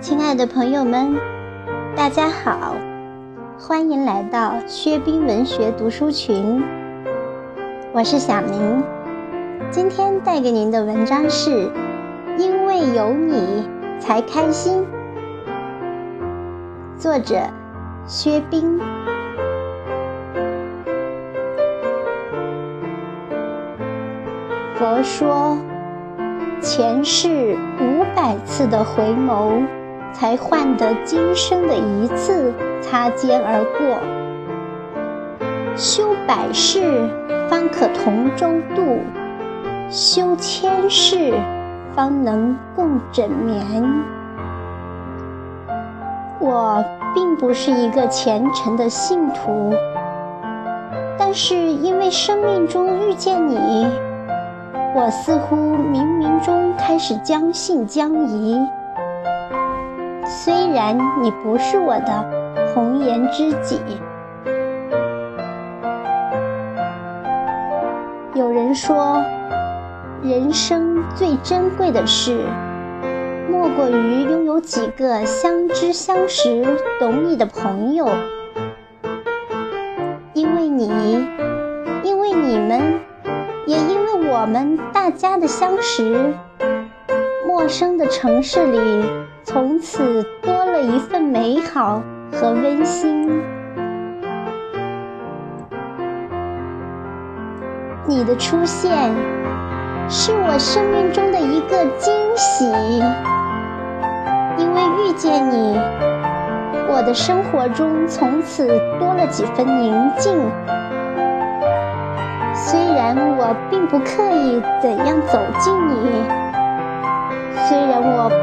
亲爱的朋友们，大家好，欢迎来到薛冰文学读书群。我是小明，今天带给您的文章是《因为有你才开心》，作者薛冰。佛说，前世五百次的回眸。才换得今生的一次擦肩而过，修百世方可同舟渡，修千世方能共枕眠。我并不是一个虔诚的信徒，但是因为生命中遇见你，我似乎冥冥中开始将信将疑。虽然你不是我的红颜知己，有人说，人生最珍贵的事，莫过于拥有几个相知相识、懂你的朋友。因为你，因为你们，也因为我们大家的相识，陌生的城市里。从此多了一份美好和温馨。你的出现是我生命中的一个惊喜，因为遇见你，我的生活中从此多了几分宁静。虽然我并不刻意怎样走近你。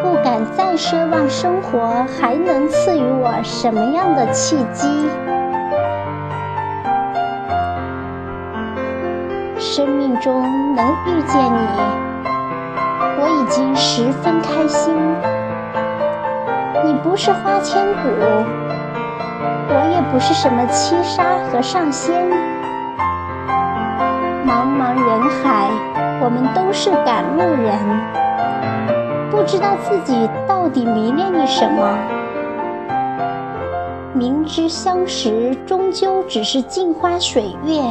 不敢再奢望生活还能赐予我什么样的契机，生命中能遇见你，我已经十分开心。你不是花千骨，我也不是什么七杀和上仙。茫茫人海，我们都是赶路人。不知道自己到底迷恋你什么，明知相识终究只是镜花水月，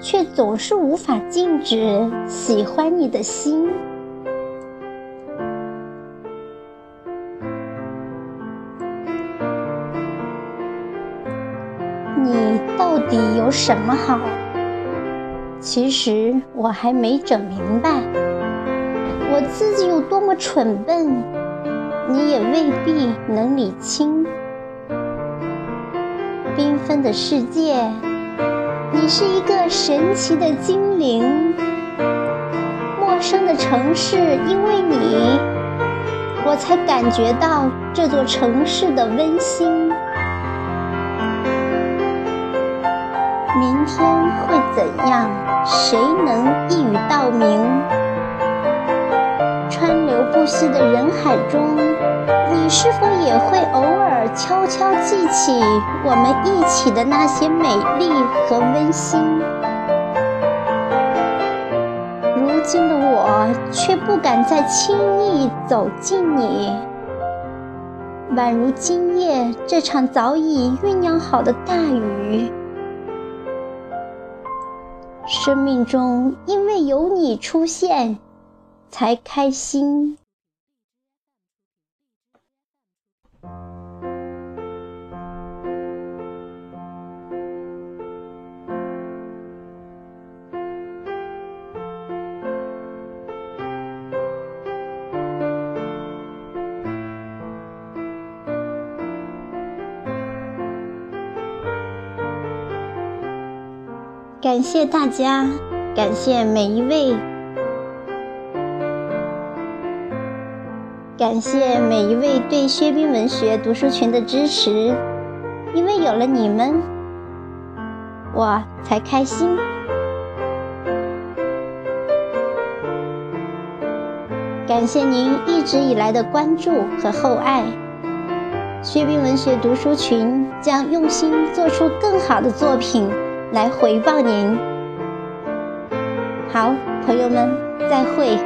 却总是无法禁止喜欢你的心。你到底有什么好？其实我还没整明白。我自己有多么蠢笨，你也未必能理清。缤纷的世界，你是一个神奇的精灵。陌生的城市，因为你，我才感觉到这座城市的温馨。明天会怎样？谁能一语道明？不息的人海中，你是否也会偶尔悄悄记起我们一起的那些美丽和温馨？如今的我却不敢再轻易走近你，宛如今夜这场早已酝酿好的大雨。生命中因为有你出现。才开心。感谢大家，感谢每一位。感谢每一位对薛冰文学读书群的支持，因为有了你们，我才开心。感谢您一直以来的关注和厚爱，薛冰文学读书群将用心做出更好的作品来回报您。好，朋友们，再会。